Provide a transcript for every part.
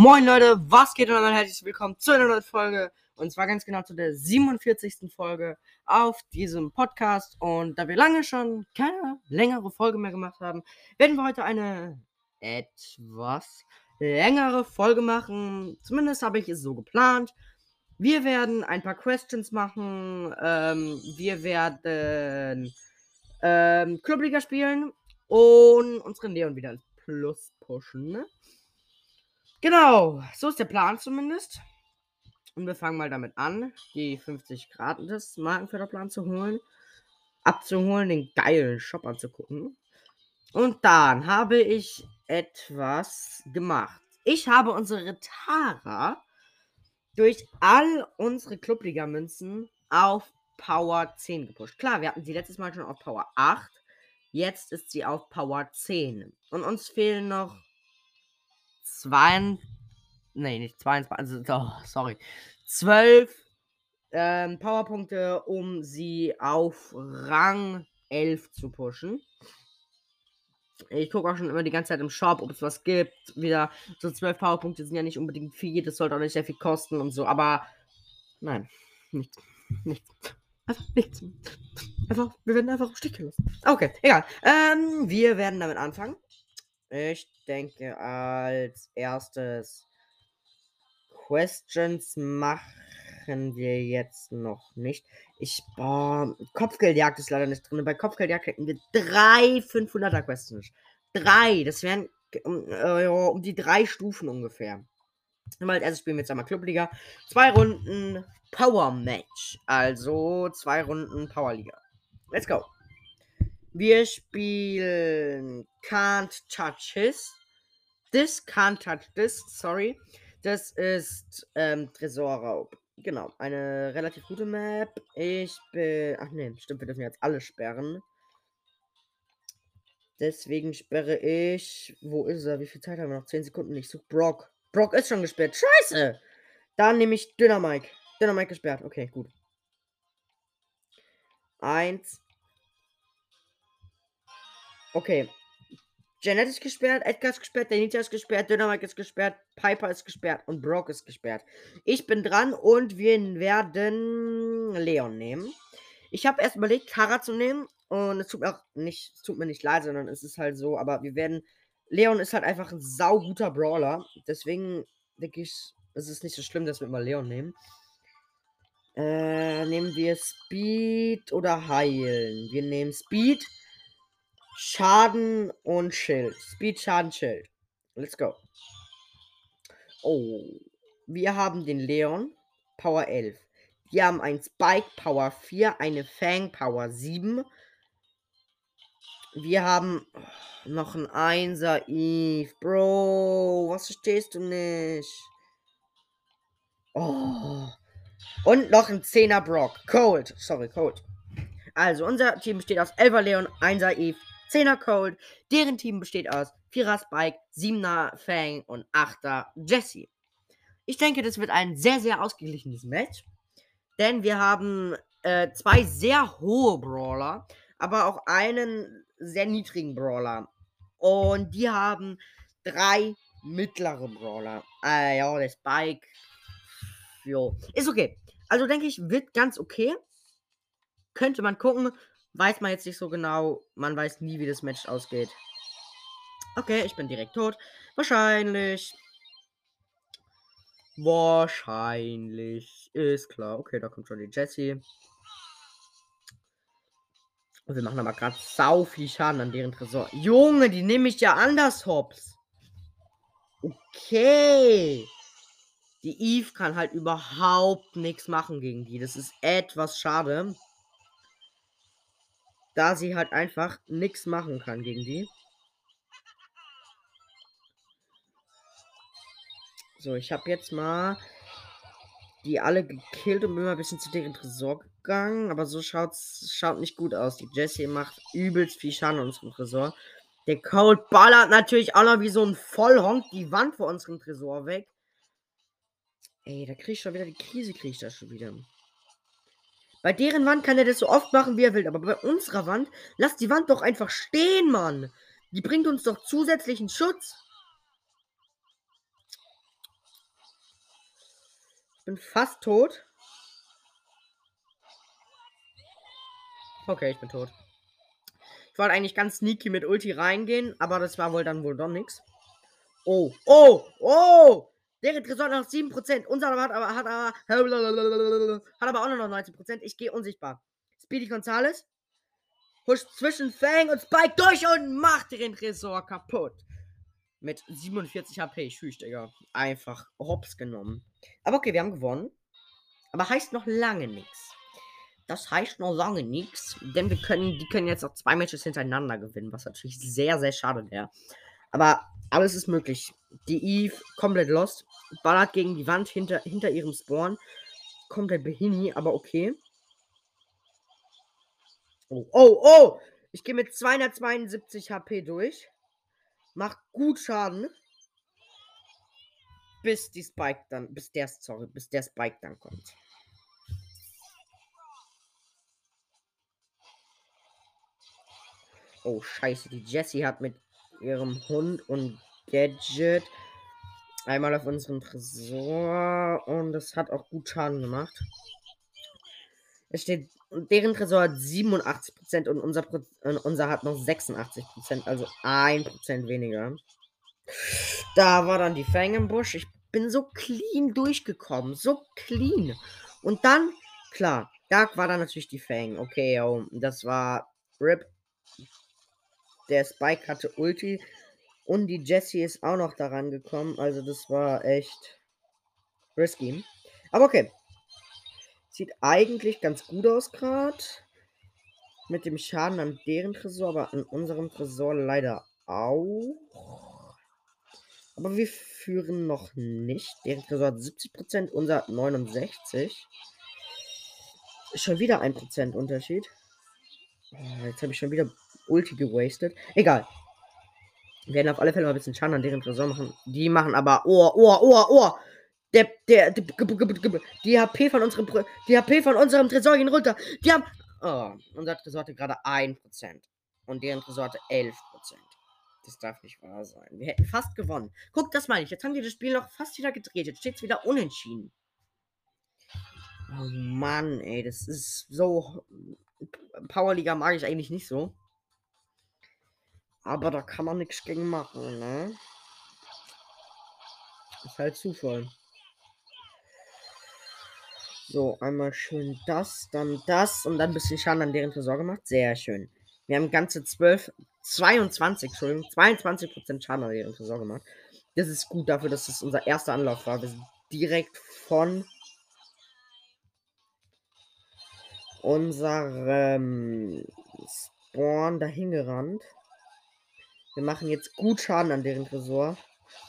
Moin Leute, was geht und herzlich willkommen zu einer neuen Folge und zwar ganz genau zu der 47. Folge auf diesem Podcast und da wir lange schon keine längere Folge mehr gemacht haben, werden wir heute eine etwas längere Folge machen. Zumindest habe ich es so geplant. Wir werden ein paar Questions machen, ähm, wir werden ähm, Clubliga spielen und unseren Leon wieder ins Plus pushen. Ne? Genau, so ist der Plan zumindest. Und wir fangen mal damit an, die 50 Grad des Markenförderplan zu holen, abzuholen, den geilen Shop anzugucken. Und dann habe ich etwas gemacht. Ich habe unsere Tara durch all unsere Clubliga-Münzen auf Power 10 gepusht. Klar, wir hatten sie letztes Mal schon auf Power 8. Jetzt ist sie auf Power 10. Und uns fehlen noch 2. Nee, nicht 22. Also, oh, sorry. 12 ähm, Powerpunkte, um sie auf Rang 11 zu pushen. Ich gucke auch schon immer die ganze Zeit im Shop, ob es was gibt. Wieder so 12 Powerpunkte sind ja nicht unbedingt viel. Das sollte auch nicht sehr viel kosten und so. Aber nein, nichts. Nichts. Einfach nichts. Einfach, wir werden einfach im Stich gelassen. Okay, egal. Ähm, wir werden damit anfangen. Ich denke, als erstes Questions machen wir jetzt noch nicht. Ich, boah, Kopfgeldjagd ist leider nicht drin. Bei Kopfgeldjagd hätten wir drei 500er Questions. Drei, das wären um, äh, um die drei Stufen ungefähr. Mal als erstes spielen wir jetzt einmal Clubliga. Zwei Runden Power Match. Also zwei Runden Powerliga. Let's go. Wir spielen Can't Touch His. This Can't Touch This, sorry. Das ist ähm, Tresorraub. Genau, eine relativ gute Map. Ich bin. Ach nee, stimmt, wir dürfen jetzt alle sperren. Deswegen sperre ich. Wo ist er? Wie viel Zeit haben wir noch? 10 Sekunden. Ich suche Brock. Brock ist schon gesperrt. Scheiße! Dann nehme ich Dynamike. Dynamike gesperrt. Okay, gut. Eins, Okay. Janet ist gesperrt, Edgar ist gesperrt, Danita ist gesperrt, Dynamite ist gesperrt, Piper ist gesperrt und Brock ist gesperrt. Ich bin dran und wir werden Leon nehmen. Ich habe erst überlegt, Kara zu nehmen und es tut mir auch nicht, es tut mir nicht leid, sondern es ist halt so, aber wir werden, Leon ist halt einfach ein sauguter Brawler, deswegen denke ich, es ist nicht so schlimm, dass wir immer Leon nehmen. Äh, nehmen wir Speed oder Heilen? Wir nehmen Speed. Schaden und Schild. Speed, Schaden, Schild. Let's go. Oh. Wir haben den Leon. Power 11. Wir haben ein Spike Power 4, eine Fang Power 7. Wir haben noch ein 1er Eve. Bro, was verstehst du nicht? Oh. Und noch ein 10er Brock. Cold. Sorry, Cold. Also, unser Team besteht aus 11er Leon, 1er Eve, 10er Cold. Deren Team besteht aus 4er Spike, 7er Fang und 8er Jesse. Ich denke, das wird ein sehr, sehr ausgeglichenes Match. Denn wir haben äh, zwei sehr hohe Brawler, aber auch einen sehr niedrigen Brawler. Und die haben drei mittlere Brawler. Äh, ja, der Spike. Jo. Ist okay. Also denke ich, wird ganz okay. Könnte man gucken. Weiß man jetzt nicht so genau. Man weiß nie, wie das Match ausgeht. Okay, ich bin direkt tot. Wahrscheinlich. Wahrscheinlich. Ist klar. Okay, da kommt schon die Jessie. Und wir machen aber gerade sau viel Schaden an deren Tresor. Junge, die nehme ich ja anders, Hops. Okay. Die Eve kann halt überhaupt nichts machen gegen die. Das ist etwas schade da sie halt einfach nichts machen kann gegen die. So, ich habe jetzt mal die alle gekillt und bin mal ein bisschen zu deren Tresor gegangen. Aber so schaut's, schaut nicht gut aus. Die Jessie macht übelst viel Schaden an unserem Tresor. Der Cold ballert natürlich auch noch wie so ein Vollhonk die Wand vor unserem Tresor weg. Ey, da krieg ich schon wieder die Krise, krieg ich da schon wieder. Bei deren Wand kann er das so oft machen, wie er will. Aber bei unserer Wand, lass die Wand doch einfach stehen, Mann. Die bringt uns doch zusätzlichen Schutz. bin fast tot. Okay, ich bin tot. Ich wollte eigentlich ganz sneaky mit Ulti reingehen, aber das war wohl dann wohl doch nichts. Oh, oh, oh! Der Tresor noch 7%. Unser hat aber, hat aber, hat aber auch nur noch 19%. Ich gehe unsichtbar. Speedy Gonzales huscht zwischen Fang und Spike durch und macht den Tresor kaputt. Mit 47 HP. Tschüss, Digga. Einfach hops genommen. Aber okay, wir haben gewonnen. Aber heißt noch lange nichts. Das heißt noch lange nichts. Denn wir können, die können jetzt auch zwei Matches hintereinander gewinnen, was natürlich sehr, sehr schade wäre. Aber alles ist möglich. Die Eve komplett lost. Ballert gegen die Wand hinter, hinter ihrem Spawn. Komplett behini, aber okay. Oh, oh, oh! Ich gehe mit 272 HP durch. Macht gut Schaden. Bis die Spike dann, bis der, sorry, bis der Spike dann kommt. Oh, scheiße. Die Jessie hat mit ihrem Hund und Gadget einmal auf unseren Tresor und es hat auch gut Schaden gemacht. Es steht, deren Tresor hat 87% und unser, und unser hat noch 86%, also 1% weniger. Da war dann die Fang im Busch. Ich bin so clean durchgekommen. So clean. Und dann, klar, da war dann natürlich die Fang. Okay, oh, das war RIP. Der Spike hatte Ulti. Und die Jessie ist auch noch daran gekommen. Also das war echt risky. Aber okay. Sieht eigentlich ganz gut aus gerade. Mit dem Schaden an deren Tresor, aber an unserem Tresor leider auch. Aber wir führen noch nicht. Deren Tresor hat 70%, unser 69%. Schon wieder 1% Unterschied. Oh, jetzt habe ich schon wieder Ulti gewastet. Egal. Wir werden auf alle Fälle mal ein bisschen Schaden an deren Tresor machen. Die machen aber. Oh, oh, oh, oh. Der, der, der, die HP von unserem, die HP von unserem Tresor gehen runter. Die haben, oh, unser Tresor hatte gerade 1%. Und deren Tresor hatte 11%. Das darf nicht wahr sein. Wir hätten fast gewonnen. Guck, das meine ich. Jetzt haben die das Spiel noch fast wieder gedreht. Jetzt steht es wieder unentschieden. Oh Mann, ey, das ist so. Powerliga mag ich eigentlich nicht so. Aber da kann man nichts gegen machen, ne? Ist halt Zufall. So, einmal schön das, dann das und dann ein bisschen Schaden an deren Tresor gemacht. Sehr schön. Wir haben ganze 12, 22, Entschuldigung, 22% Schaden an deren Tresor gemacht. Das ist gut dafür, dass es unser erster Anlauf war. Wir sind direkt von unserem Spawn dahin gerannt. Wir machen jetzt gut Schaden an deren Tresor.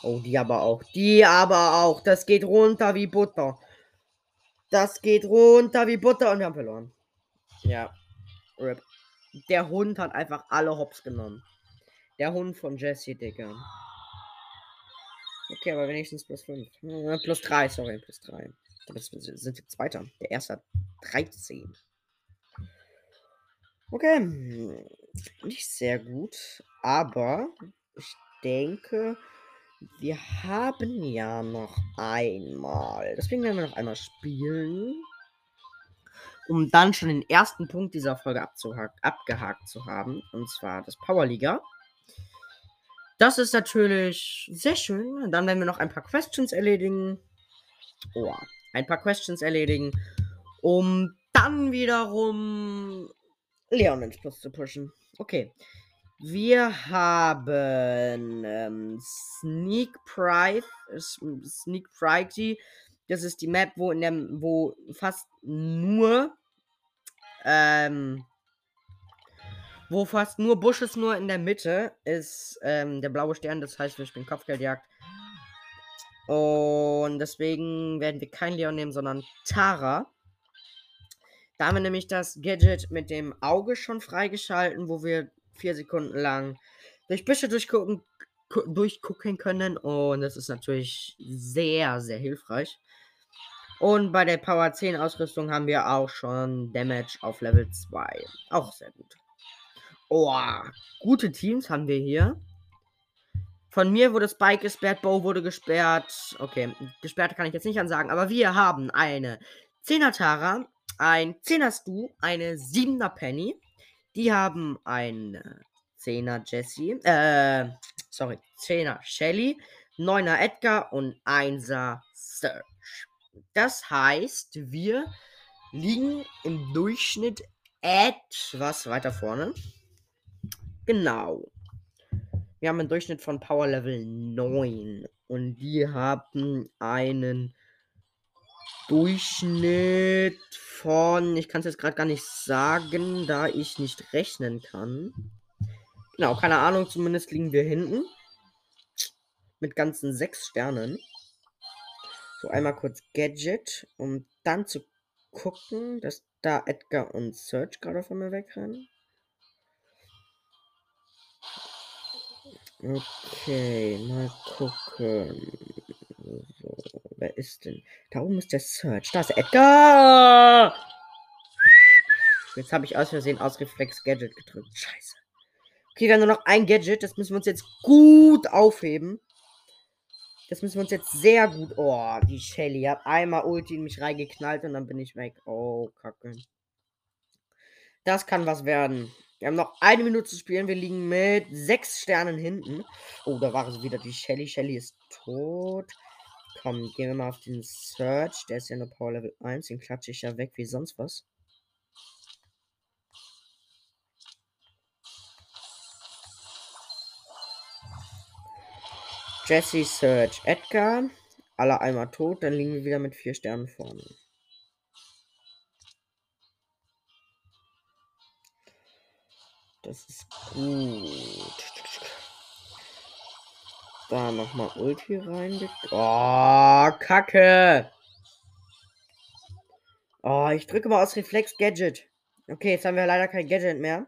Oh, die aber auch. Die aber auch. Das geht runter wie Butter. Das geht runter wie Butter und wir haben verloren. Ja. Rip. Der Hund hat einfach alle Hops genommen. Der Hund von Jesse, Digga. Okay, aber wenigstens plus 5. Äh, plus 3, sorry, plus 3. Das sind jetzt weiter. Der erste hat 13. Okay. Nicht sehr gut. Aber ich denke, wir haben ja noch einmal. Deswegen werden wir noch einmal spielen. Um dann schon den ersten Punkt dieser Folge abgehakt zu haben. Und zwar das Powerliga. Das ist natürlich sehr schön. Dann werden wir noch ein paar Questions erledigen. Oh, ein paar Questions erledigen. Um dann wiederum Leon ins Plus zu pushen. Okay. Wir haben ähm, Sneak Pride, Sneak Pride. Das ist die Map, wo in der, wo fast nur, ähm, wo fast nur Bushes nur in der Mitte ist ähm, der blaue Stern. Das heißt, wir spielen Kopfgeldjagd. Und deswegen werden wir kein Leon nehmen, sondern Tara. Da haben wir nämlich das Gadget mit dem Auge schon freigeschalten, wo wir vier Sekunden lang durch Büsche durchgucken, durchgucken können. Und das ist natürlich sehr, sehr hilfreich. Und bei der Power 10 Ausrüstung haben wir auch schon Damage auf Level 2. Auch sehr gut. Oh, gute Teams haben wir hier. Von mir wurde Spike gesperrt, Bow wurde gesperrt. Okay, gesperrt kann ich jetzt nicht ansagen, aber wir haben eine 10er Tara, ein 10er Stu, eine 7er Penny. Die haben eine 10er Jessie, äh, sorry, 10er Shelly, 9er Edgar und 1er Search. Das heißt, wir liegen im Durchschnitt etwas weiter vorne. Genau. Wir haben einen Durchschnitt von Power Level 9 und die haben einen Durchschnitt von, ich kann es jetzt gerade gar nicht sagen, da ich nicht rechnen kann. Genau, keine Ahnung, zumindest liegen wir hinten. Mit ganzen sechs Sternen. So, einmal kurz Gadget, um dann zu gucken, dass da Edgar und Search gerade von mir wegrennen. Okay, mal gucken. Wer ist denn? Da oben ist der Search. Da ist Edgar! Jetzt habe ich aus Versehen aus Reflex Gadget gedrückt. Scheiße. Okay, wir haben nur noch ein Gadget. Das müssen wir uns jetzt gut aufheben. Das müssen wir uns jetzt sehr gut. Oh, die Shelly hat einmal Ulti in mich reingeknallt und dann bin ich weg. Oh, Kacke. Das kann was werden. Wir haben noch eine Minute zu spielen. Wir liegen mit sechs Sternen hinten. Oh, da war es wieder die Shelly. Shelly ist tot. Komm, gehen wir mal auf den Search. Der ist ja nur Power Level 1. Den klatsche ich ja weg wie sonst was. Jesse, Search, Edgar. Alle einmal tot. Dann liegen wir wieder mit vier Sternen vorne. Das ist gut. Da nochmal Ulti rein. Oh, Kacke. Oh, ich drücke mal aus Reflex Gadget. Okay, jetzt haben wir leider kein Gadget mehr.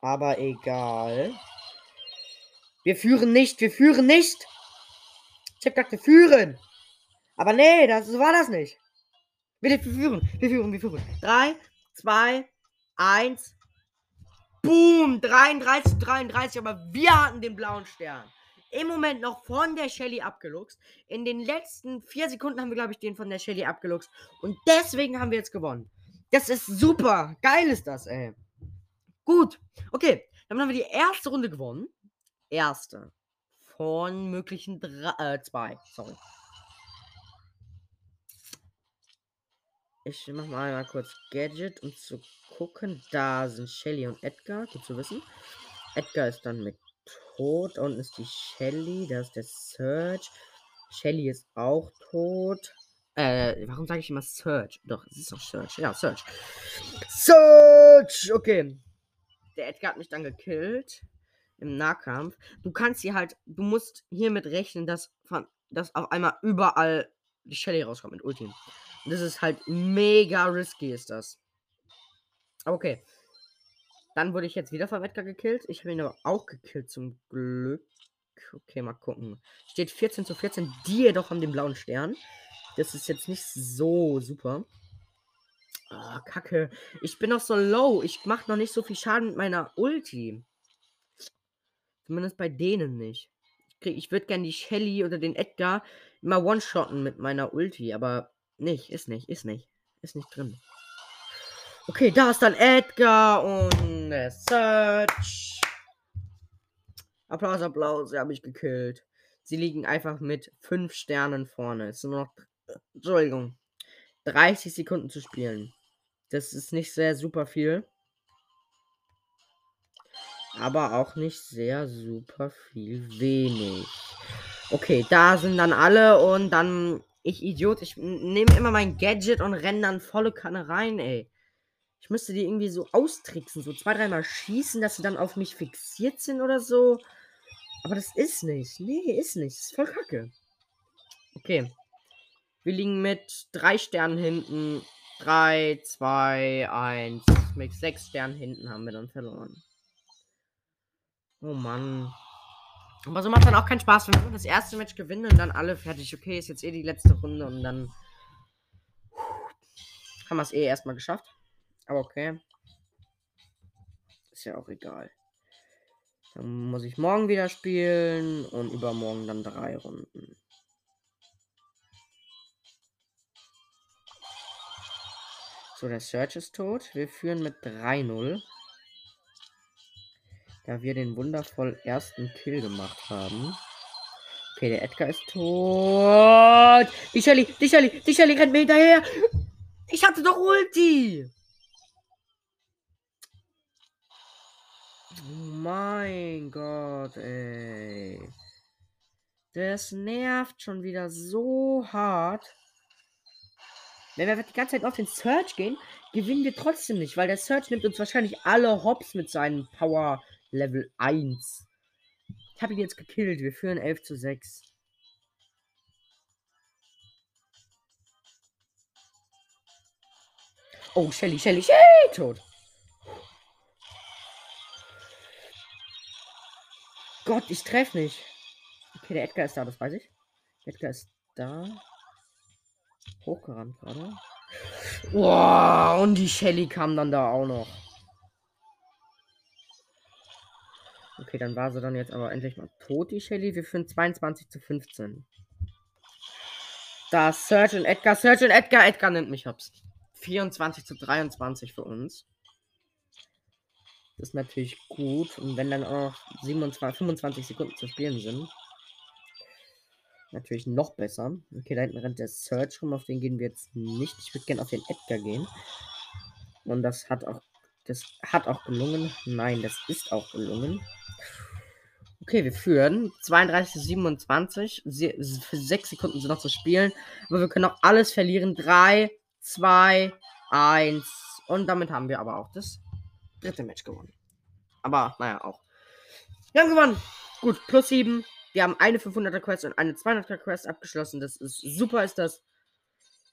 Aber egal. Wir führen nicht, wir führen nicht. Ich hab gedacht, wir führen. Aber nee, das, so war das nicht. Wir führen, wir führen, wir führen. 3, 2, 1. Boom, 33, 33, aber wir hatten den blauen Stern. Im Moment noch von der Shelly abgeluchst. In den letzten vier Sekunden haben wir, glaube ich, den von der Shelly abgeluchst. Und deswegen haben wir jetzt gewonnen. Das ist super. Geil ist das, ey. Gut. Okay, dann haben wir die erste Runde gewonnen. Erste. Von möglichen drei, äh, zwei. Sorry. Ich mach mal einmal kurz Gadget, um zu gucken. Da sind Shelly und Edgar, gut zu wissen. Edgar ist dann mit tot. Unten ist die Shelly, da ist der Search. Shelly ist auch tot. Äh, warum sage ich immer Search? Doch, es ist doch Search. Ja, Search. Search! Okay. Der Edgar hat mich dann gekillt. Im Nahkampf. Du kannst hier halt, du musst hiermit rechnen, dass, von, dass auf einmal überall die Shelly rauskommt mit Ulti. Das ist halt mega risky, ist das. Okay. Dann wurde ich jetzt wieder von Edgar gekillt. Ich habe ihn aber auch gekillt, zum Glück. Okay, mal gucken. Steht 14 zu 14. Die jedoch haben den blauen Stern. Das ist jetzt nicht so super. Oh, Kacke. Ich bin noch so low. Ich mache noch nicht so viel Schaden mit meiner Ulti. Zumindest bei denen nicht. Ich, ich würde gerne die Shelly oder den Edgar immer one-shotten mit meiner Ulti, aber nicht, ist nicht, ist nicht. Ist nicht drin. Okay, da ist dann Edgar und Search. Applaus, Applaus, sie haben mich gekillt. Sie liegen einfach mit 5 Sternen vorne. Es sind nur noch, Entschuldigung, 30 Sekunden zu spielen. Das ist nicht sehr super viel. Aber auch nicht sehr super viel wenig. Okay, da sind dann alle und dann ich Idiot, ich nehme immer mein Gadget und renne dann volle Kanne rein, ey. Ich müsste die irgendwie so austricksen, so zwei, dreimal schießen, dass sie dann auf mich fixiert sind oder so. Aber das ist nicht. Nee, ist nicht. Das ist voll kacke. Okay. Wir liegen mit drei Sternen hinten. Drei, zwei, eins. Mit sechs Sternen hinten haben wir dann verloren. Oh Mann. Aber so macht dann auch keinen Spaß, wenn wir das erste Match gewinnen und dann alle fertig. Okay, ist jetzt eh die letzte Runde und dann haben wir es eh erstmal geschafft. Aber okay. Ist ja auch egal. Dann muss ich morgen wieder spielen und übermorgen dann drei Runden. So, der Search ist tot. Wir führen mit 3-0. Da wir den wundervoll ersten Kill gemacht haben. Okay, der Edgar ist tot. Die Shelly, die Shelly, die Shelly rennt mir hinterher. Ich hatte doch Ulti. Oh mein Gott, ey. Das nervt schon wieder so hart. Wenn wir die ganze Zeit auf den Search gehen, gewinnen wir trotzdem nicht, weil der Search nimmt uns wahrscheinlich alle Hops mit seinem Power Level 1. Ich habe ihn jetzt gekillt. Wir führen 11 zu 6. Oh, Shelly, Shelly, Shelly, tot. Gott, ich treffe nicht. Okay, der Edgar ist da, das weiß ich. Edgar ist da. Hochgerannt gerade. Wow, und die Shelly kam dann da auch noch. Okay, dann war sie dann jetzt aber endlich mal tot, die Shelly. Wir führen 22 zu 15. Da Surgeon Edgar, Surgeon Edgar, Edgar nimmt mich hops. 24 zu 23 für uns. Das ist natürlich gut. Und wenn dann auch noch 27, 25 Sekunden zu spielen sind, natürlich noch besser. Okay, da hinten rennt der Search rum, auf den gehen wir jetzt nicht. Ich würde gerne auf den Edgar gehen. Und das hat auch, das hat auch gelungen. Nein, das ist auch gelungen. Okay, wir führen 32 zu 27. Für 6 Sekunden sind noch zu spielen. Aber wir können auch alles verlieren. 3, 2, 1. Und damit haben wir aber auch das dritte Match gewonnen. Aber, naja, auch. Wir haben gewonnen. Gut, plus 7. Wir haben eine 500er Quest und eine 200er Quest abgeschlossen. Das ist super, ist das.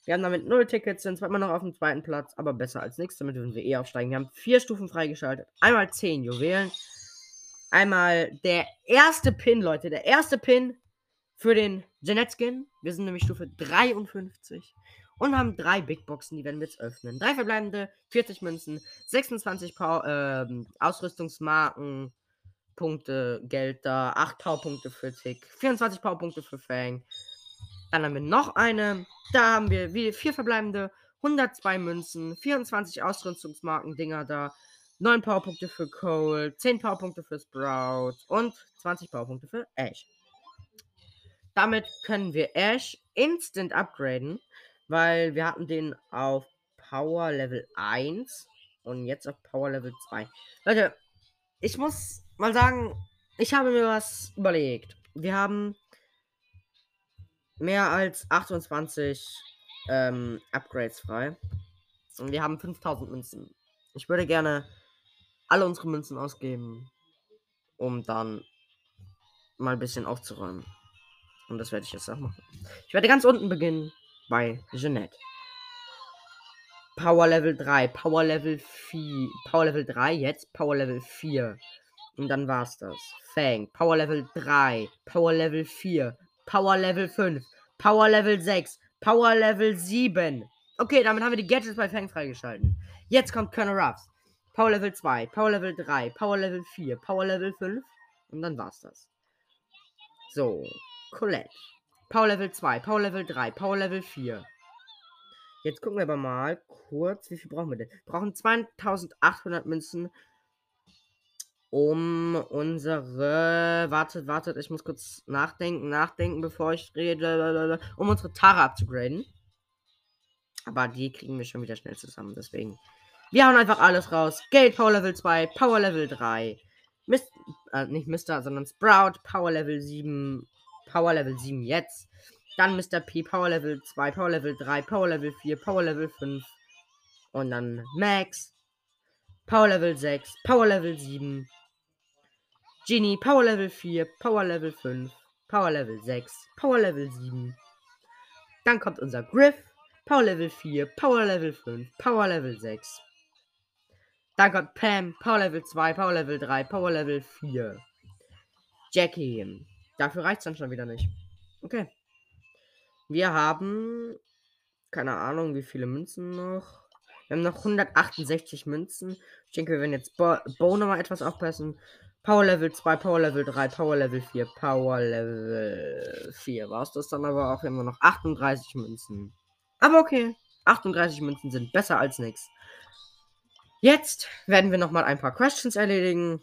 Wir haben damit 0 Tickets, sind zwar immer noch auf dem zweiten Platz, aber besser als nichts. Damit würden wir eh aufsteigen. Wir haben vier Stufen freigeschaltet. Einmal 10 Juwelen. Einmal der erste Pin, Leute. Der erste Pin für den Jeanette Skin. Wir sind nämlich Stufe 53. Und haben drei Big Boxen, die werden wir jetzt öffnen. Drei verbleibende, 40 Münzen, 26 Power, äh, Ausrüstungsmarken, Punkte, Geld da, 8 Powerpunkte für Tick, 24 Powerpunkte für Fang. Dann haben wir noch eine. Da haben wir vier verbleibende, 102 Münzen, 24 Ausrüstungsmarken, Dinger da, 9 Powerpunkte für Cole, 10 Powerpunkte für Sprout und 20 Powerpunkte für Ash. Damit können wir Ash instant upgraden, weil wir hatten den auf Power Level 1 und jetzt auf Power Level 2. Leute, ich muss mal sagen, ich habe mir was überlegt. Wir haben mehr als 28 ähm, Upgrades frei. Und wir haben 5000 Münzen. Ich würde gerne alle unsere Münzen ausgeben, um dann mal ein bisschen aufzuräumen. Und das werde ich jetzt auch machen. Ich werde ganz unten beginnen bei Jeanette. Power Level 3, Power Level 4, Power Level 3, jetzt Power Level 4. Und dann war's das. Fang, Power Level 3, Power Level 4, Power Level 5, Power Level 6, Power Level 7. Okay, damit haben wir die Gadgets bei Fang freigeschalten. Jetzt kommt Colonel Ruffs. Power Level 2, Power Level 3, Power Level 4, Power Level 5 und dann war's das. So, Colette. Power Level 2, Power Level 3, Power Level 4. Jetzt gucken wir aber mal kurz, wie viel brauchen wir denn? Wir brauchen 2800 Münzen, um unsere. Wartet, wartet, ich muss kurz nachdenken, nachdenken, bevor ich rede. Um unsere Tara abzugraden. Aber die kriegen wir schon wieder schnell zusammen, deswegen. Wir hauen einfach alles raus. Gate Power Level 2, Power Level 3. Mist, äh, nicht Mister, sondern Sprout, Power Level 7, Power Level 7 jetzt. Dann Mr. P, Power Level 2, Power Level 3, Power Level 4, Power Level 5. Und dann Max, Power Level 6, Power Level 7. Genie, Power Level 4, Power Level 5, Power Level 6, Power Level 7. Dann kommt unser Griff, Power Level 4, Power Level 5, Power Level 6. Dann kommt Pam, Power Level 2, Power Level 3, Power Level 4. Jackie. Dafür reicht es dann schon wieder nicht. Okay. Wir haben. Keine Ahnung, wie viele Münzen noch. Wir haben noch 168 Münzen. Ich denke, wir werden jetzt Bo, Bo nochmal etwas aufpassen. Power Level 2, Power Level 3, Power Level 4, Power Level 4. War es das dann aber auch immer noch 38 Münzen. Aber okay, 38 Münzen sind besser als nichts. Jetzt werden wir nochmal ein paar Questions erledigen.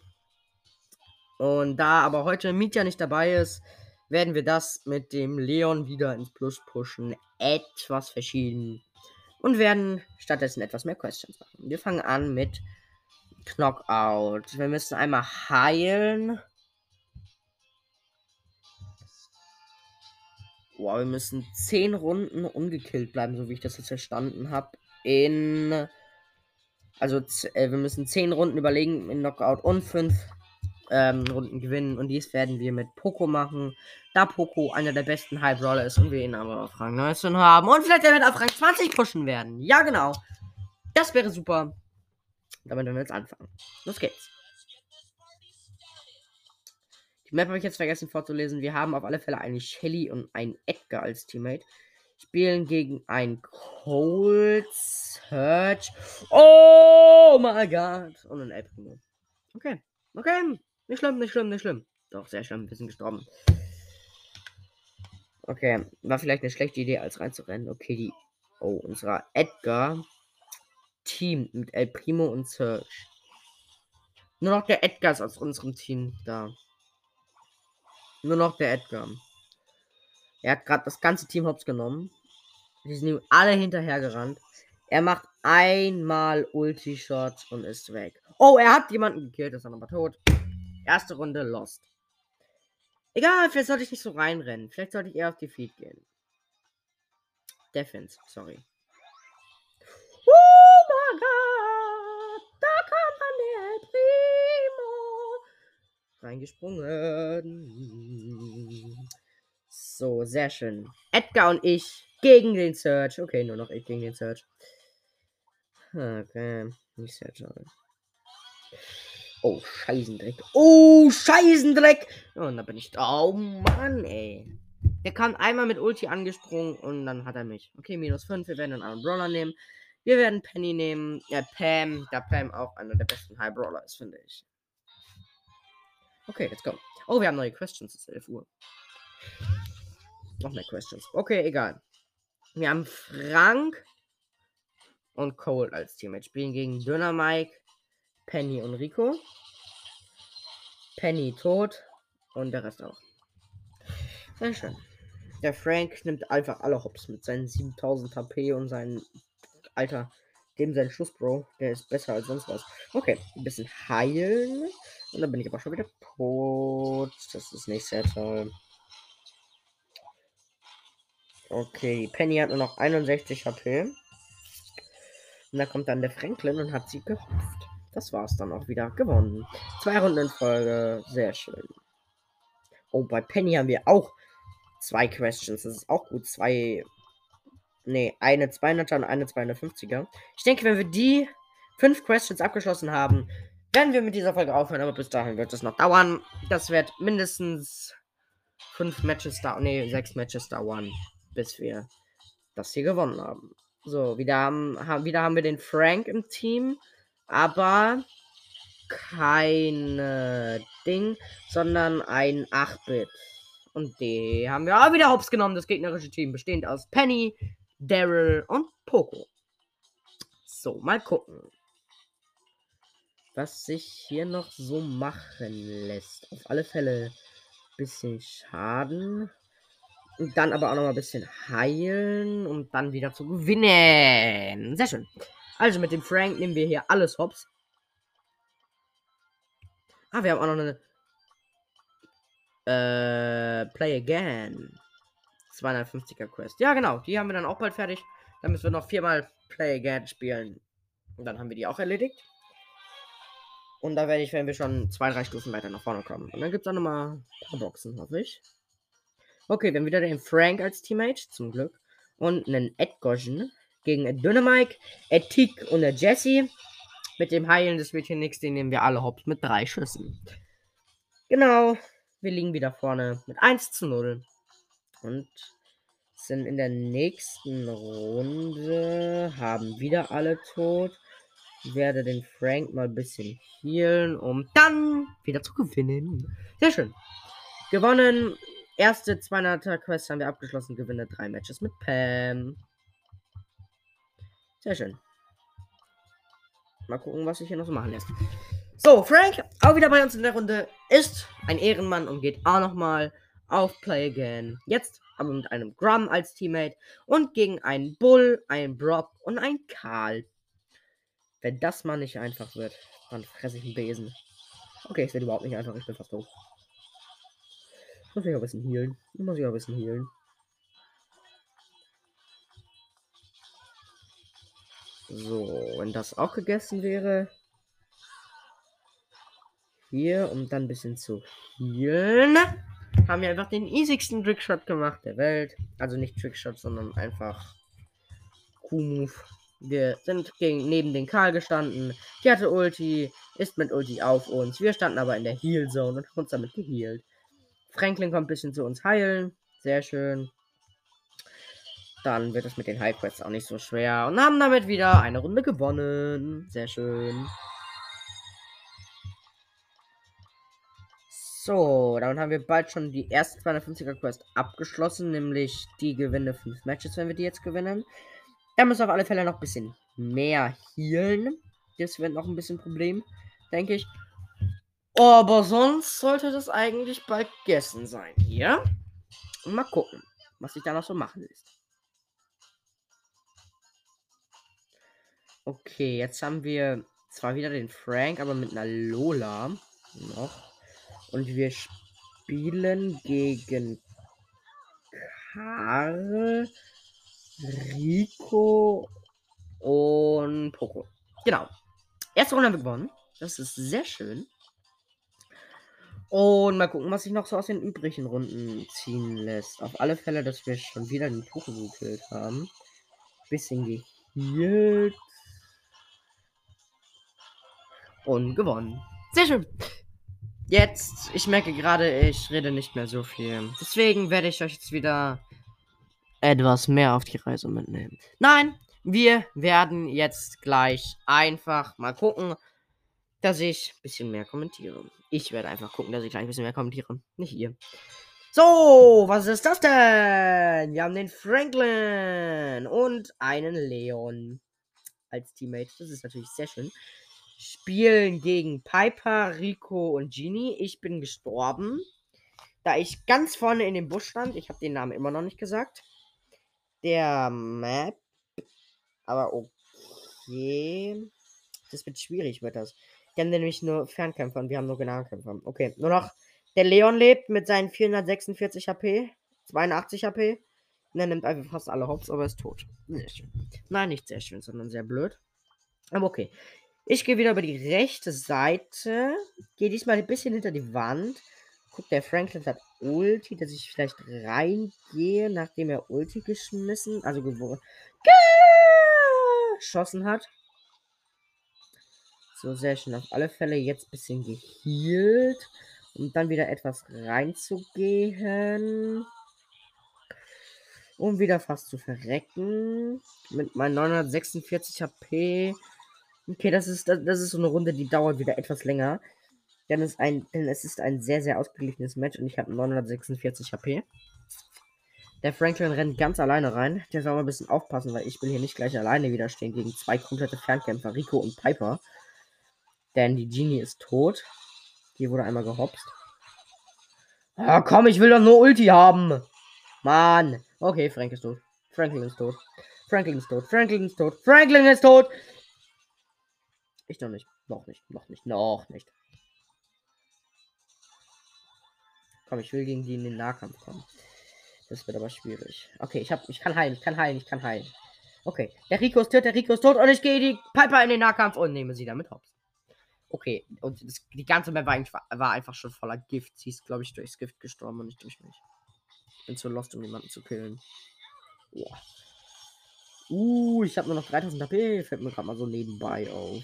Und da aber heute Mietja nicht dabei ist, werden wir das mit dem Leon wieder ins Plus pushen. Etwas verschieden. Und werden stattdessen etwas mehr Questions machen. Wir fangen an mit Knockout. Wir müssen einmal heilen. Wow, wir müssen 10 Runden ungekillt bleiben, so wie ich das jetzt verstanden habe. In. Also, äh, wir müssen 10 Runden überlegen in Knockout und 5 ähm, Runden gewinnen. Und dies werden wir mit Poco machen. Da Poco einer der besten High Brawler ist und wir ihn aber auf Rang 19 haben. Und vielleicht er wird auf Rang 20 pushen werden. Ja, genau. Das wäre super. Damit werden wir jetzt anfangen. Los geht's. Die Map habe ich jetzt vergessen vorzulesen. Wir haben auf alle Fälle eine Shelly und einen Edgar als Teammate. Spielen gegen ein Cold Search. Oh my god. Und ein El Okay. Okay. Nicht schlimm, nicht schlimm, nicht schlimm. Doch, sehr schlimm. Wir sind gestorben. Okay. War vielleicht eine schlechte Idee, als reinzurennen. Okay, die. Oh, unserer Edgar Team mit El Primo und Serge. Nur noch der Edgar ist aus unserem Team da. Nur noch der Edgar. Er hat gerade das ganze Team hops genommen. Die sind ihm alle hinterher gerannt. Er macht einmal Ulti-Shot und ist weg. Oh, er hat jemanden gekillt, ist dann aber tot. Erste Runde lost. Egal, vielleicht sollte ich nicht so reinrennen. Vielleicht sollte ich eher auf die Feed gehen. Defense, sorry. reingesprungen. So, sehr schön. Edgar und ich gegen den Search. Okay, nur noch ich gegen den Search. Okay, nicht sehr toll. Oh, Scheißendreck. Oh, Scheißendreck. Und da bin ich. Oh, Mann, ey. Der kam einmal mit Ulti angesprungen und dann hat er mich. Okay, minus 5. Wir werden einen anderen Brawler nehmen. Wir werden Penny nehmen. Ja, Pam. Da Pam auch einer der besten High Brawler ist, finde ich. Okay, let's go. Oh, wir haben neue Questions. Es ist 11 Uhr. Noch mehr Questions. Okay, egal. Wir haben Frank und Cole als Teammate. Spielen gegen Döner Mike, Penny und Rico. Penny tot und der Rest auch. Sehr schön. Der Frank nimmt einfach alle Hops mit seinen 7000 HP und seinen Alter, dem sein Schuss, Bro. Der ist besser als sonst was. Okay, ein bisschen heilen. Und dann bin ich aber schon wieder tot. Das ist nicht sehr toll. Okay, Penny hat nur noch 61 HP. Und da kommt dann der Franklin und hat sie gehofft. Das war's dann auch wieder. Gewonnen. Zwei Runden in Folge. Sehr schön. Oh, bei Penny haben wir auch zwei Questions. Das ist auch gut. Zwei. Ne, eine 200er und eine 250er. Ich denke, wenn wir die fünf Questions abgeschlossen haben, werden wir mit dieser Folge aufhören, aber bis dahin wird es noch dauern. Das wird mindestens fünf Matches dauern, nee, sechs Matches dauern, bis wir das hier gewonnen haben. So, wieder haben, wieder haben wir den Frank im Team, aber kein Ding, sondern ein 8-Bit. Und die haben wir auch wieder hops genommen, das gegnerische Team, bestehend aus Penny, Daryl und Poco. So, mal gucken was sich hier noch so machen lässt. Auf alle Fälle ein bisschen Schaden. Und dann aber auch noch mal ein bisschen heilen, um dann wieder zu gewinnen. Sehr schön. Also mit dem Frank nehmen wir hier alles hops. Ah, wir haben auch noch eine äh, Play Again. 250er Quest. Ja, genau. Die haben wir dann auch bald fertig. Dann müssen wir noch viermal Play Again spielen. Und dann haben wir die auch erledigt. Und da werde ich, wenn wir schon zwei, drei Stufen weiter nach vorne kommen. Und dann gibt es auch nochmal ein paar Boxen, hoffe ich. Okay, wir haben wieder den Frank als Teammate, zum Glück. Und einen Edgoschen gegen Dynamike, Etik und der Jesse. Mit dem Heilen des wird hier den nehmen wir alle hops mit drei Schüssen. Genau, wir liegen wieder vorne mit 1 zu 0. Und sind in der nächsten Runde, haben wieder alle tot. werde den Frank mal ein bisschen healen, um dann wieder zu gewinnen. Sehr schön. Gewonnen. Erste 200er Quest haben wir abgeschlossen. Gewinne drei Matches mit Pam. Sehr schön. Mal gucken, was sich hier noch so machen lässt. So, Frank, auch wieder bei uns in der Runde, ist ein Ehrenmann und geht auch nochmal auf Play Again. Jetzt aber mit einem Grum als Teammate und gegen einen Bull, einen Brock und einen Karl. Wenn das mal nicht einfach wird, dann fresse ich einen Besen. Okay, es wird überhaupt nicht einfach, ich bin fast doof. Muss ich auch ein bisschen healen. Muss ich auch ein bisschen healen. So, wenn das auch gegessen wäre. Hier, um dann ein bisschen zu healen. Haben wir einfach den easigsten Trickshot gemacht der Welt. Also nicht Trickshot, sondern einfach Q-Move. Wir sind gegen, neben den Karl gestanden. Die hatte Ulti, ist mit Ulti auf uns. Wir standen aber in der Heal Zone und haben uns damit gehealt. Franklin kommt ein bisschen zu uns heilen. Sehr schön. Dann wird es mit den High Quests auch nicht so schwer. Und haben damit wieder eine Runde gewonnen. Sehr schön. So, dann haben wir bald schon die erste 250er Quest abgeschlossen, nämlich die gewinne 5 Matches, wenn wir die jetzt gewinnen. Da müssen wir auf alle Fälle noch ein bisschen mehr healen. Das wird noch ein bisschen Problem, denke ich. Aber sonst sollte das eigentlich bald gegessen sein hier. Mal gucken, was sich da noch so machen lässt. Okay, jetzt haben wir zwar wieder den Frank, aber mit einer Lola noch. Und wir spielen gegen Karl, Rico und Poco. Genau. Erste Runde haben wir gewonnen. Das ist sehr schön. Und mal gucken, was sich noch so aus den übrigen Runden ziehen lässt. Auf alle Fälle, dass wir schon wieder den Poco gekillt haben. Bisschen gehealt und gewonnen. Sehr schön. Jetzt, ich merke gerade, ich rede nicht mehr so viel. Deswegen werde ich euch jetzt wieder etwas mehr auf die Reise mitnehmen. Nein, wir werden jetzt gleich einfach mal gucken, dass ich ein bisschen mehr kommentiere. Ich werde einfach gucken, dass ich gleich ein bisschen mehr kommentiere. Nicht ihr. So, was ist das denn? Wir haben den Franklin und einen Leon als Teammate. Das ist natürlich sehr schön spielen gegen Piper, Rico und Genie. Ich bin gestorben, da ich ganz vorne in dem Busch stand. Ich habe den Namen immer noch nicht gesagt. Der Map. Aber okay. Das wird schwierig, wird das. Die haben nämlich nur Fernkämpfer und wir haben nur Nahkämpfer. Okay, nur noch der Leon lebt mit seinen 446 HP, 82 HP. Und er nimmt einfach fast alle Hops, aber ist tot. Sehr schön. Nein, nicht sehr schön, sondern sehr blöd. Aber okay. Ich gehe wieder über die rechte Seite. Gehe diesmal ein bisschen hinter die Wand. Guck, der Franklin hat Ulti, dass ich vielleicht reingehe, nachdem er Ulti geschmissen, also geschossen hat. So, sehr schön. Auf alle Fälle jetzt ein bisschen gehealt. Um dann wieder etwas reinzugehen. Um wieder fast zu verrecken. Mit meinen 946 HP Okay, das ist, das ist so eine Runde, die dauert wieder etwas länger. Denn es, ein, denn es ist ein sehr, sehr ausgeglichenes Match und ich habe 946 HP. Der Franklin rennt ganz alleine rein. Der soll mal ein bisschen aufpassen, weil ich will hier nicht gleich alleine widerstehen gegen zwei komplette Fernkämpfer, Rico und Piper. Denn die Genie ist tot. Die wurde einmal gehopst. Ah, komm, ich will doch nur Ulti haben. Mann. Okay, Frank ist tot. Franklin ist tot. Franklin ist tot. Franklin ist tot. Franklin ist tot. Ich noch nicht. Noch nicht. Noch nicht. Noch nicht. Komm, ich will gegen die in den Nahkampf kommen. Das wird aber schwierig. Okay, ich hab, ich kann heilen, ich kann heilen, ich kann heilen. Okay, der Rico ist tot, der Rico ist tot und ich gehe die Piper in den Nahkampf und nehme sie damit hops. Okay, und das, die ganze Map war, war einfach schon voller Gift. Sie ist, glaube ich, durchs Gift gestorben und nicht durch mich. Ich bin zu lost, um jemanden zu killen. Ja. Uh, ich habe nur noch 3000 HP. Fällt mir gerade mal so nebenbei auf.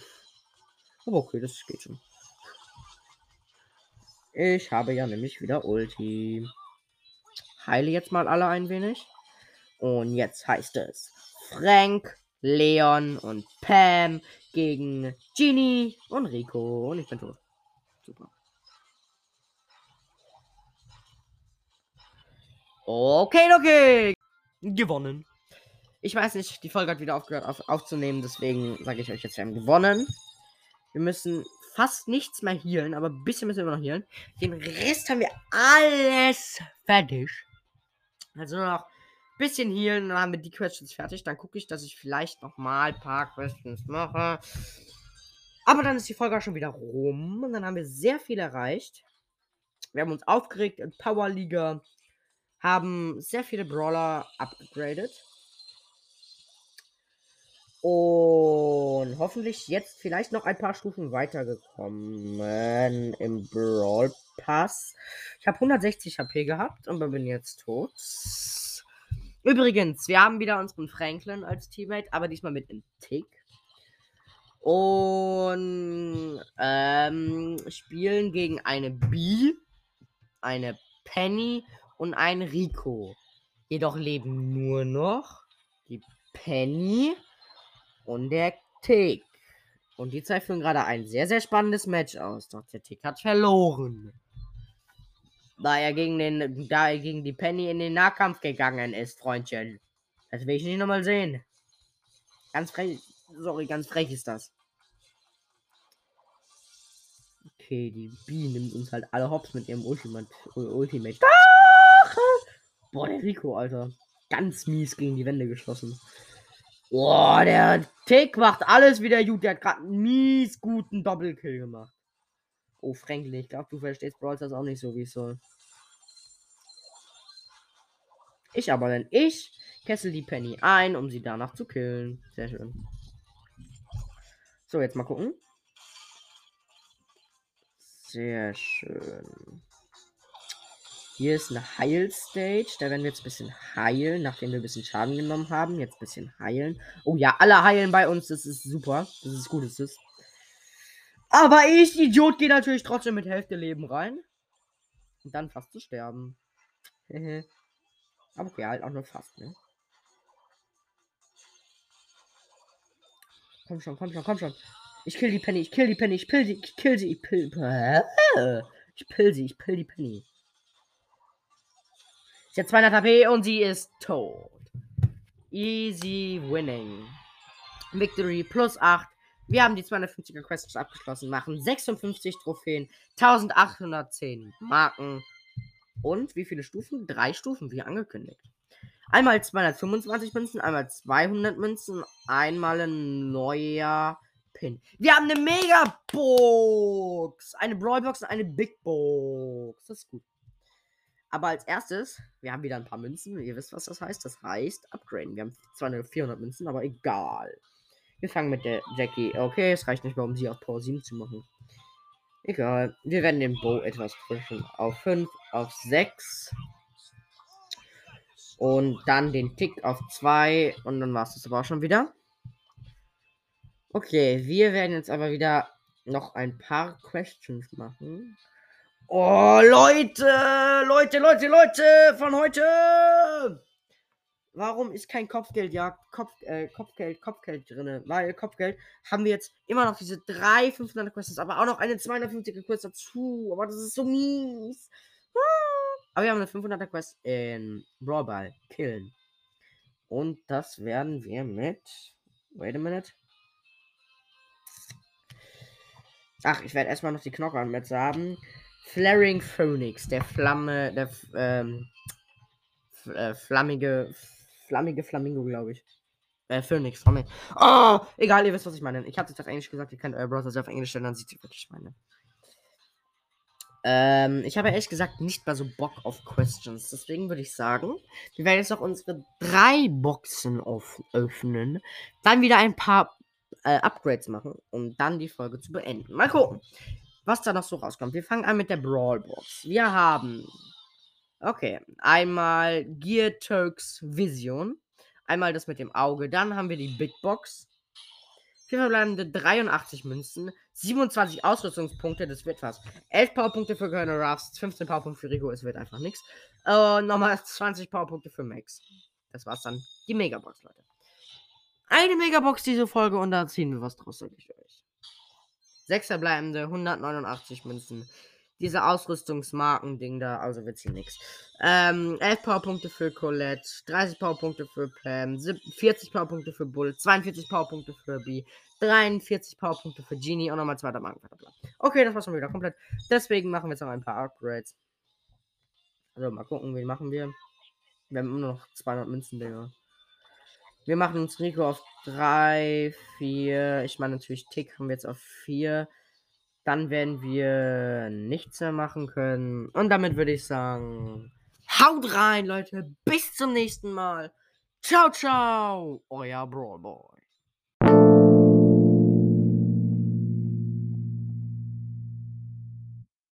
Aber okay, das geht schon. Ich habe ja nämlich wieder Ulti. Heile jetzt mal alle ein wenig. Und jetzt heißt es Frank Leon und Pam gegen Genie und Rico. Und ich bin tot. Super. Okay, okay. Gewonnen. Ich weiß nicht, die Folge hat wieder aufgehört auf, aufzunehmen, deswegen sage ich euch jetzt, wir haben gewonnen. Wir müssen fast nichts mehr healen, aber ein bisschen müssen wir noch healen. Den Rest haben wir alles fertig. Also nur noch bisschen healen, dann haben wir die Questions fertig. Dann gucke ich, dass ich vielleicht noch mal ein paar Questions mache. Aber dann ist die Folge auch schon wieder rum und dann haben wir sehr viel erreicht. Wir haben uns aufgeregt in Power Liga, haben sehr viele Brawler upgraded. Und hoffentlich jetzt vielleicht noch ein paar Stufen weitergekommen im Brawl Pass. Ich habe 160 HP gehabt und bin jetzt tot. Übrigens, wir haben wieder unseren Franklin als Teammate, aber diesmal mit einem Tick. Und ähm, spielen gegen eine B, eine Penny und ein Rico. Jedoch leben nur noch die Penny und der Tick. Und die zwei führen gerade ein sehr, sehr spannendes Match aus. Doch der Tick hat verloren. Da er gegen den, da er gegen die Penny in den Nahkampf gegangen ist, Freundchen. Das will ich nicht nochmal sehen. Ganz frech. Sorry, ganz frech ist das. Okay, die B nimmt uns halt alle Hops mit ihrem Ultimate. Ultimate. Boah, der Rico, Alter. Ganz mies gegen die Wände geschossen. Boah, der Tick macht alles wieder gut. Der hat gerade einen mies guten Doppelkill gemacht. Oh, Franklin, ich glaube, du verstehst Brawl Stars auch nicht so, wie es soll. Ich aber, denn ich kessel die Penny ein, um sie danach zu killen. Sehr schön. So, jetzt mal gucken. Sehr schön. Hier ist eine Heil-Stage. Da werden wir jetzt ein bisschen heilen, nachdem wir ein bisschen Schaden genommen haben. Jetzt ein bisschen heilen. Oh ja, alle heilen bei uns. Das ist super. Das ist gut, das ist. Aber ich, Idiot, gehe natürlich trotzdem mit Hälfte Leben rein. Und dann fast zu sterben. Aber okay, halt auch nur fast, ne? Komm schon, komm schon, komm schon. Ich kill die Penny, ich kill die Penny, ich pill sie, ich kill sie, ich pill. Ich pill sie, ich pill die Penny. Sie hat 200 HP und sie ist tot. Easy winning. Victory plus 8. Wir haben die 250er Quests abgeschlossen, machen 56 Trophäen, 1810 Marken und wie viele Stufen? Drei Stufen, wie angekündigt. Einmal 225 Münzen, einmal 200 Münzen, einmal ein neuer Pin. Wir haben eine Mega Box, eine Brawl Box und eine Big Box. Das ist gut. Aber als erstes, wir haben wieder ein paar Münzen. Ihr wisst, was das heißt. Das heißt, upgraden. Wir haben zwar nur 400 Münzen, aber egal. Wir fangen mit der Jackie. Okay, es reicht nicht mehr, um sie auf Power 7 zu machen. Egal. Wir werden den Bow etwas pushen. Auf 5, auf 6. Und dann den Tick auf 2. Und dann war es das aber auch schon wieder. Okay, wir werden jetzt aber wieder noch ein paar Questions machen. Oh, Leute, Leute, Leute, Leute, von heute. Warum ist kein Kopfgeldjagd, Kopf, äh, Kopfgeld, Kopfgeld drin? Weil Kopfgeld haben wir jetzt immer noch diese drei 500 Quests, aber auch noch eine 250er Quest dazu. Aber das ist so mies. Ah. Aber wir haben eine 500er Quest in Brawl Ball. Killen. Und das werden wir mit. Wait a minute. Ach, ich werde erstmal noch die Knocker mit haben. Flaring Phoenix, der Flamme, der ähm, äh, flammige, flammige Flamingo, glaube ich. Äh, Phoenix, Flamingo. Oh, egal, ihr wisst, was ich meine. Ich habe es auf Englisch gesagt, ihr könnt euer Browser auf Englisch stellen, dann sieht ihr, was ich meine. Ähm, ich habe ehrlich gesagt nicht mehr so Bock auf Questions. Deswegen würde ich sagen, wir werden jetzt noch unsere drei Boxen auf öffnen. Dann wieder ein paar äh, Upgrades machen, um dann die Folge zu beenden. Mal gucken was da noch so rauskommt. Wir fangen an mit der Brawl Box. Wir haben, okay, einmal Gear Turks Vision. Einmal das mit dem Auge. Dann haben wir die Big Box. Vier verbleibende 83 Münzen, 27 Ausrüstungspunkte, das wird was. 11 Powerpunkte für Colonel Ruffs, 15 Powerpunkte für Rico, es wird einfach nichts. Und nochmal 20 Powerpunkte für Max. Das war's dann. Die Megabox, Leute. eine Megabox diese Folge und da ziehen wir was draus, sag ich euch. Sechs verbleibende, 189 Münzen. Diese Ausrüstungsmarken-Ding da, also wir ziehen nichts. Ähm, 11 Powerpunkte für Colette, 30 Powerpunkte für Pam, 40 Powerpunkte für Bull, 42 Powerpunkte für B, 43 Powerpunkte für Genie und nochmal zweiter Marken. Okay, das war schon wieder komplett. Deswegen machen wir jetzt noch ein paar Upgrades. Also mal gucken, wie machen wir. Wir haben immer noch 200 Münzen, Digga. Wir machen uns Rico auf 3, 4. Ich meine natürlich Tick haben wir jetzt auf 4. Dann werden wir nichts mehr machen können. Und damit würde ich sagen, haut rein, Leute. Bis zum nächsten Mal. Ciao, ciao. Euer Brawl Boy.